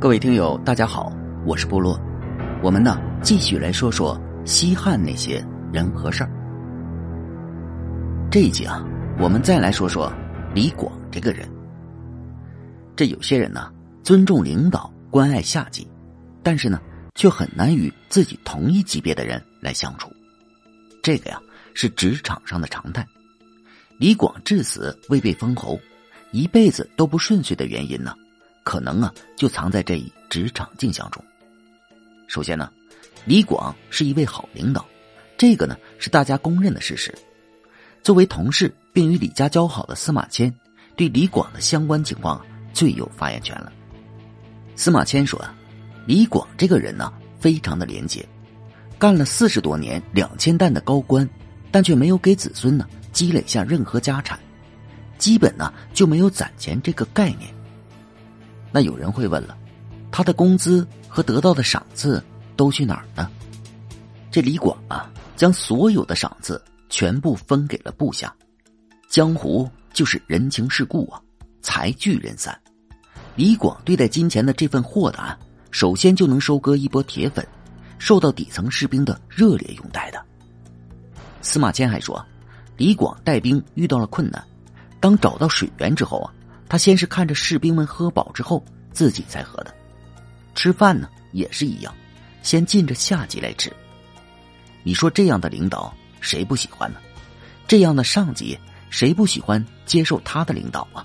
各位听友，大家好，我是部落。我们呢，继续来说说西汉那些人和事儿。这一集啊，我们再来说说李广这个人。这有些人呢，尊重领导，关爱下级，但是呢，却很难与自己同一级别的人来相处。这个呀，是职场上的常态。李广至死未被封侯，一辈子都不顺遂的原因呢？可能啊，就藏在这一职场镜像中。首先呢，李广是一位好领导，这个呢是大家公认的事实。作为同事并与李家交好的司马迁，对李广的相关情况最有发言权了。司马迁说啊，李广这个人呢，非常的廉洁，干了四十多年两千担的高官，但却没有给子孙呢积累下任何家产，基本呢就没有攒钱这个概念。那有人会问了，他的工资和得到的赏赐都去哪儿呢？这李广啊，将所有的赏赐全部分给了部下。江湖就是人情世故啊，财聚人散。李广对待金钱的这份豁达，首先就能收割一波铁粉，受到底层士兵的热烈拥戴的。司马迁还说，李广带兵遇到了困难，当找到水源之后啊。他先是看着士兵们喝饱之后，自己才喝的。吃饭呢也是一样，先进着下级来吃。你说这样的领导谁不喜欢呢？这样的上级谁不喜欢接受他的领导啊？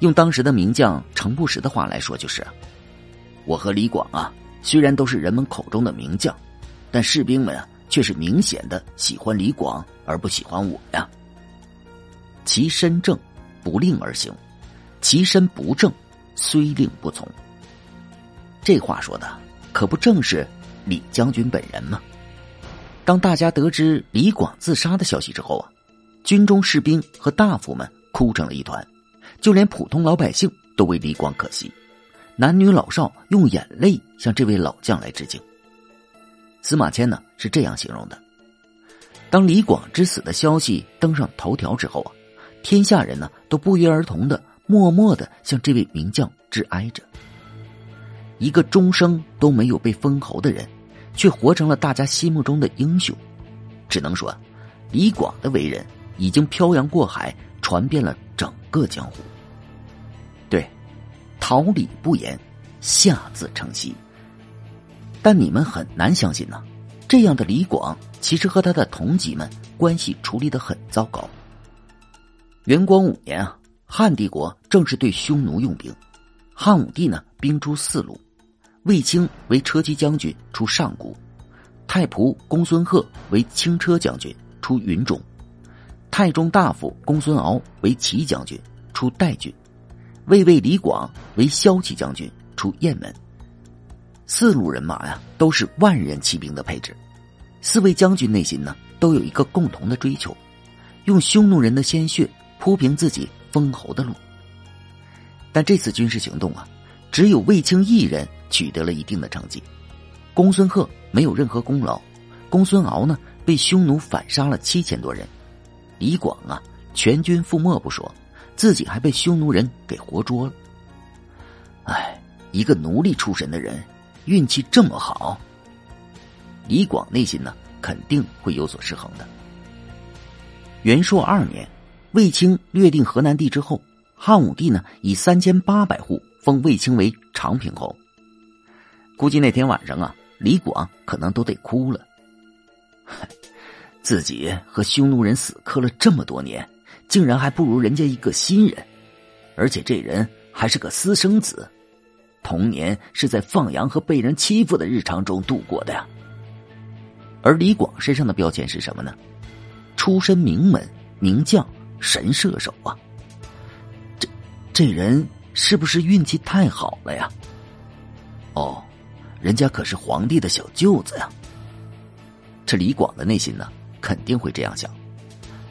用当时的名将程不识的话来说，就是：“我和李广啊，虽然都是人们口中的名将，但士兵们啊却是明显的喜欢李广而不喜欢我呀。其身正。”不令而行，其身不正，虽令不从。这话说的可不正是李将军本人吗？当大家得知李广自杀的消息之后啊，军中士兵和大夫们哭成了一团，就连普通老百姓都为李广可惜，男女老少用眼泪向这位老将来致敬。司马迁呢是这样形容的：当李广之死的消息登上头条之后啊。天下人呢都不约而同的默默的向这位名将致哀着。一个终生都没有被封侯的人，却活成了大家心目中的英雄。只能说，李广的为人已经漂洋过海，传遍了整个江湖。对，桃李不言，下自成蹊。但你们很难相信呢，这样的李广其实和他的同级们关系处理的很糟糕。元光五年啊，汉帝国正是对匈奴用兵。汉武帝呢，兵出四路，卫青为车骑将军出上谷，太仆公孙贺为轻车将军出云中，太中大夫公孙敖为骑将军出代郡，卫尉李广为骁骑将军出雁门。四路人马呀，都是万人骑兵的配置。四位将军内心呢，都有一个共同的追求，用匈奴人的鲜血。铺平自己封侯的路，但这次军事行动啊，只有卫青一人取得了一定的成绩，公孙贺没有任何功劳，公孙敖呢被匈奴反杀了七千多人，李广啊全军覆没不说，自己还被匈奴人给活捉了。哎，一个奴隶出身的人，运气这么好，李广内心呢肯定会有所失衡的。元朔二年。卫青略定河南地之后，汉武帝呢以三千八百户封卫青为长平侯。估计那天晚上啊，李广可能都得哭了。自己和匈奴人死磕了这么多年，竟然还不如人家一个新人，而且这人还是个私生子，童年是在放羊和被人欺负的日常中度过的呀。而李广身上的标签是什么呢？出身名门名将。神射手啊！这这人是不是运气太好了呀？哦，人家可是皇帝的小舅子呀！这李广的内心呢，肯定会这样想。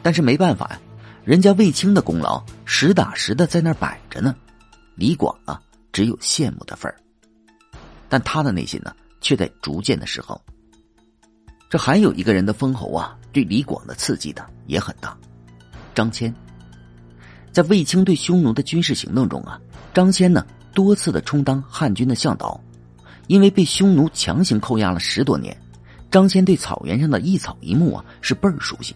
但是没办法呀，人家卫青的功劳实打实的在那儿摆着呢。李广啊，只有羡慕的份儿。但他的内心呢，却在逐渐的失衡。这还有一个人的封侯啊，对李广的刺激的也很大。张骞，在卫青对匈奴的军事行动中啊，张骞呢多次的充当汉军的向导，因为被匈奴强行扣押了十多年，张骞对草原上的一草一木啊是倍儿熟悉，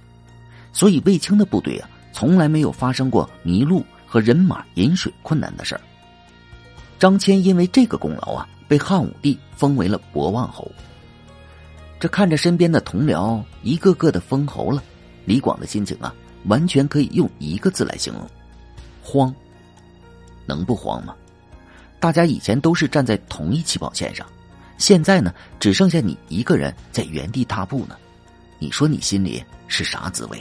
所以卫青的部队啊从来没有发生过迷路和人马饮水困难的事儿。张骞因为这个功劳啊，被汉武帝封为了博望侯。这看着身边的同僚一个个的封侯了，李广的心情啊，完全可以用一个字来形容：慌。能不慌吗？大家以前都是站在同一起跑线上，现在呢，只剩下你一个人在原地踏步呢。你说你心里是啥滋味？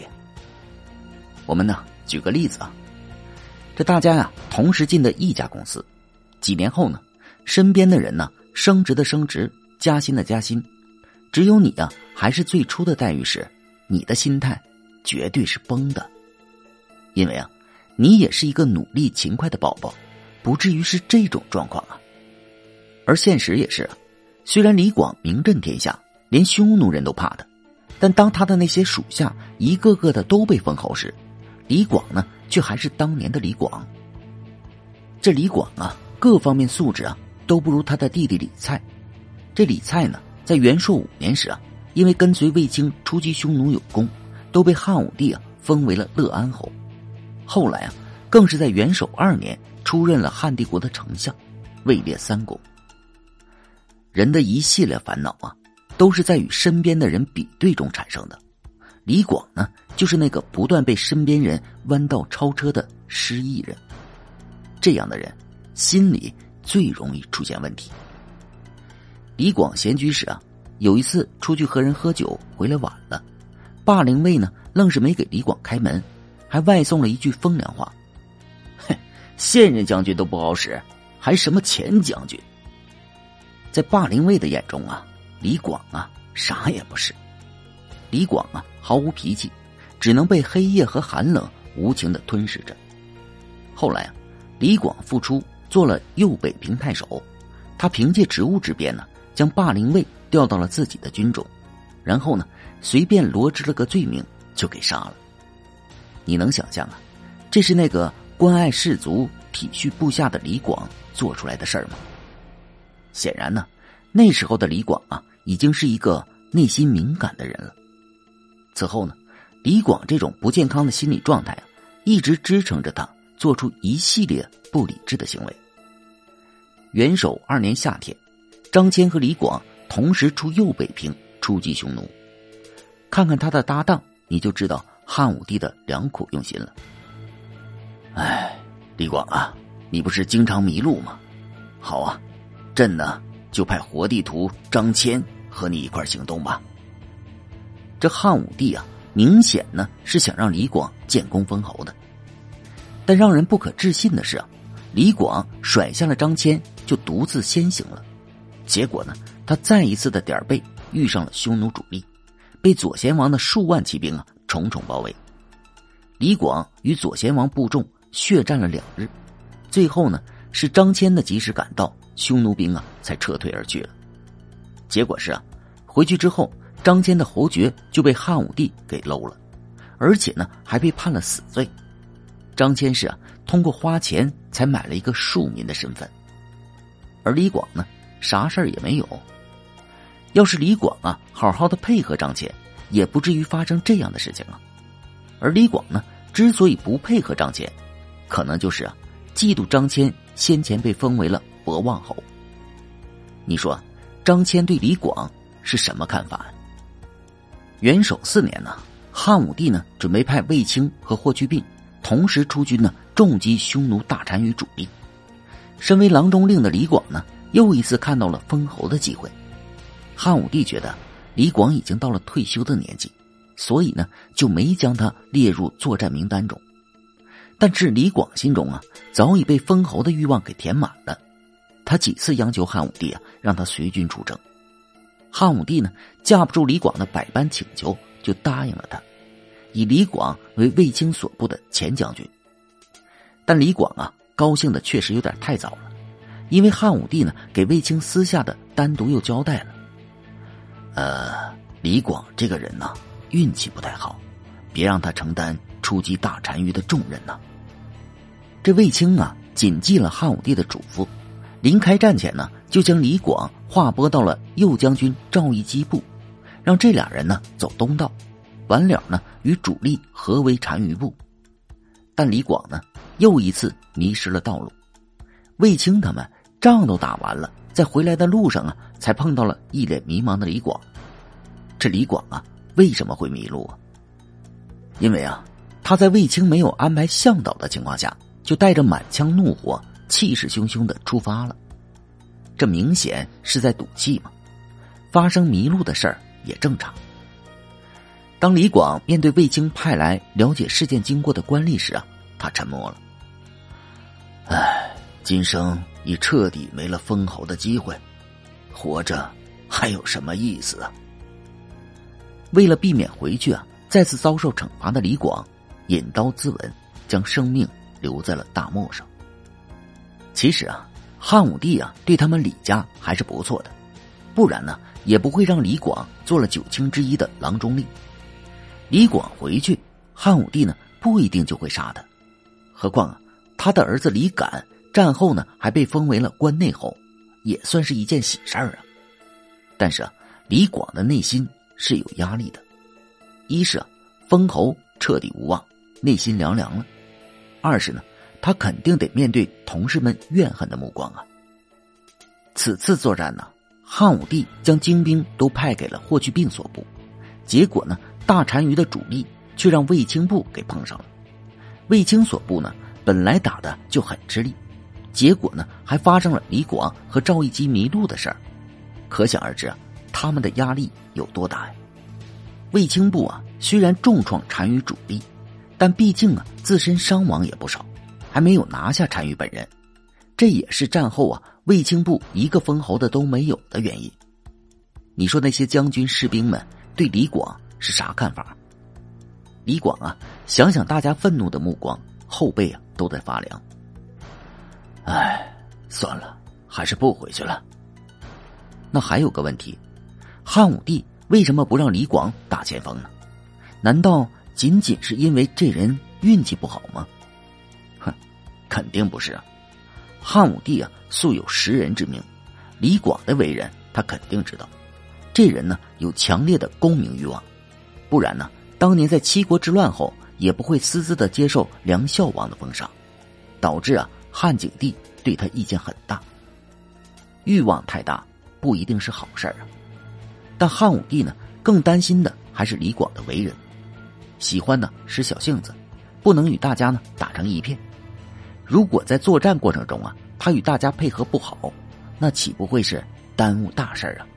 我们呢，举个例子啊，这大家呀同时进的一家公司，几年后呢，身边的人呢升职的升职，加薪的加薪。只有你啊，还是最初的待遇时，你的心态绝对是崩的，因为啊，你也是一个努力勤快的宝宝，不至于是这种状况啊。而现实也是啊，虽然李广名震天下，连匈奴人都怕他，但当他的那些属下一个个的都被封侯时，李广呢，却还是当年的李广。这李广啊，各方面素质啊，都不如他的弟弟李蔡。这李蔡呢？在元朔五年时啊，因为跟随卫青出击匈奴有功，都被汉武帝啊封为了乐安侯。后来啊，更是在元首二年出任了汉帝国的丞相，位列三公。人的一系列烦恼啊，都是在与身边的人比对中产生的。李广呢，就是那个不断被身边人弯道超车的失意人。这样的人，心里最容易出现问题。李广闲居时啊，有一次出去和人喝酒，回来晚了，霸陵尉呢愣是没给李广开门，还外送了一句风凉话：“哼，现任将军都不好使，还什么前将军？”在霸陵尉的眼中啊，李广啊啥也不是。李广啊毫无脾气，只能被黑夜和寒冷无情的吞噬着。后来啊，李广复出做了右北平太守，他凭借职务之便呢。将霸陵尉调到了自己的军中，然后呢，随便罗织了个罪名就给杀了。你能想象啊，这是那个关爱士卒、体恤部下的李广做出来的事儿吗？显然呢，那时候的李广啊，已经是一个内心敏感的人了。此后呢，李广这种不健康的心理状态啊，一直支撑着他做出一系列不理智的行为。元首二年夏天。张骞和李广同时出右北平出击匈奴，看看他的搭档，你就知道汉武帝的良苦用心了。哎，李广啊，你不是经常迷路吗？好啊，朕呢就派活地图张骞和你一块行动吧。这汉武帝啊，明显呢是想让李广建功封侯的，但让人不可置信的是啊，李广甩下了张骞，就独自先行了。结果呢，他再一次的点背遇上了匈奴主力，被左贤王的数万骑兵啊重重包围。李广与左贤王部众血战了两日，最后呢是张骞的及时赶到，匈奴兵啊才撤退而去了。结果是啊，回去之后，张骞的侯爵就被汉武帝给搂了，而且呢还被判了死罪。张骞是啊通过花钱才买了一个庶民的身份，而李广呢。啥事儿也没有。要是李广啊，好好的配合张骞，也不至于发生这样的事情啊。而李广呢，之所以不配合张骞，可能就是啊，嫉妒张骞先前被封为了博望侯。你说，张骞对李广是什么看法？元首四年呢，汉武帝呢准备派卫青和霍去病同时出军呢，重击匈奴大单于主力。身为郎中令的李广呢。又一次看到了封侯的机会，汉武帝觉得李广已经到了退休的年纪，所以呢就没将他列入作战名单中。但是李广心中啊早已被封侯的欲望给填满了，他几次央求汉武帝啊让他随军出征，汉武帝呢架不住李广的百般请求，就答应了他，以李广为卫青所部的前将军。但李广啊高兴的确实有点太早了。因为汉武帝呢，给卫青私下的单独又交代了，呃，李广这个人呢，运气不太好，别让他承担出击大单于的重任呢。这卫青啊，谨记了汉武帝的嘱咐，临开战前呢，就将李广划拨到了右将军赵翼基部，让这俩人呢走东道，完了呢与主力合围单于部。但李广呢又一次迷失了道路，卫青他们仗都打完了，在回来的路上啊，才碰到了一脸迷茫的李广。这李广啊，为什么会迷路啊？因为啊，他在卫青没有安排向导的情况下，就带着满腔怒火。气势汹汹的出发了，这明显是在赌气嘛。发生迷路的事儿也正常。当李广面对卫青派来了解事件经过的官吏时啊，他沉默了。今生已彻底没了封侯的机会，活着还有什么意思啊？为了避免回去啊再次遭受惩罚的李广，引刀自刎，将生命留在了大漠上。其实啊，汉武帝啊对他们李家还是不错的，不然呢也不会让李广做了九卿之一的郎中令。李广回去，汉武帝呢不一定就会杀他。何况啊，他的儿子李敢战后呢还被封为了关内侯，也算是一件喜事儿啊。但是啊，李广的内心是有压力的，一是封侯彻底无望，内心凉凉了；二是呢。他肯定得面对同事们怨恨的目光啊！此次作战呢，汉武帝将精兵都派给了霍去病所部，结果呢，大单于的主力却让卫青部给碰上了。卫青所部呢，本来打的就很吃力，结果呢，还发生了李广和赵义基迷路的事儿，可想而知啊，他们的压力有多大呀！卫青部啊，虽然重创单于主力，但毕竟啊，自身伤亡也不少。还没有拿下单于本人，这也是战后啊卫青部一个封侯的都没有的原因。你说那些将军士兵们对李广是啥看法？李广啊，想想大家愤怒的目光，后背啊都在发凉。唉，算了，还是不回去了。那还有个问题，汉武帝为什么不让李广打前锋呢？难道仅仅是因为这人运气不好吗？哼肯定不是啊！汉武帝啊，素有识人之名，李广的为人他肯定知道。这人呢，有强烈的功名欲望，不然呢，当年在七国之乱后，也不会私自的接受梁孝王的封赏，导致啊汉景帝对他意见很大。欲望太大不一定是好事啊！但汉武帝呢，更担心的还是李广的为人，喜欢呢使小性子，不能与大家呢打成一片。如果在作战过程中啊，他与大家配合不好，那岂不会是耽误大事啊？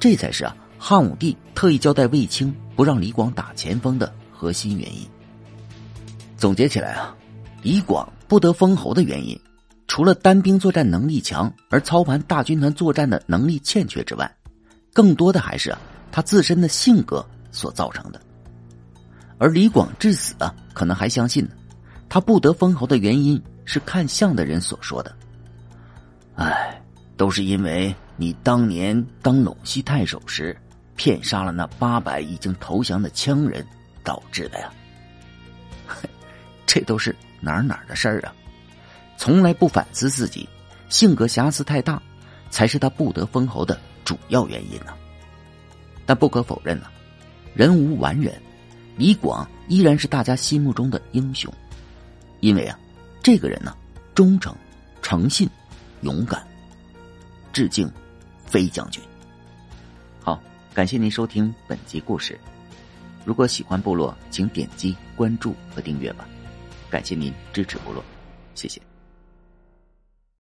这才是啊，汉武帝特意交代卫青不让李广打前锋的核心原因。总结起来啊，李广不得封侯的原因，除了单兵作战能力强而操盘大军团作战的能力欠缺之外，更多的还是他自身的性格所造成的。而李广至死啊，可能还相信呢。他不得封侯的原因是看相的人所说的。唉，都是因为你当年当陇西太守时，骗杀了那八百已经投降的羌人导致的呀。这都是哪儿哪儿的事儿啊！从来不反思自己，性格瑕疵太大，才是他不得封侯的主要原因呢。但不可否认呢，人无完人，李广依然是大家心目中的英雄。因为啊，这个人呢，忠诚、诚信、勇敢。致敬，飞将军。好，感谢您收听本集故事。如果喜欢部落，请点击关注和订阅吧。感谢您支持部落，谢谢。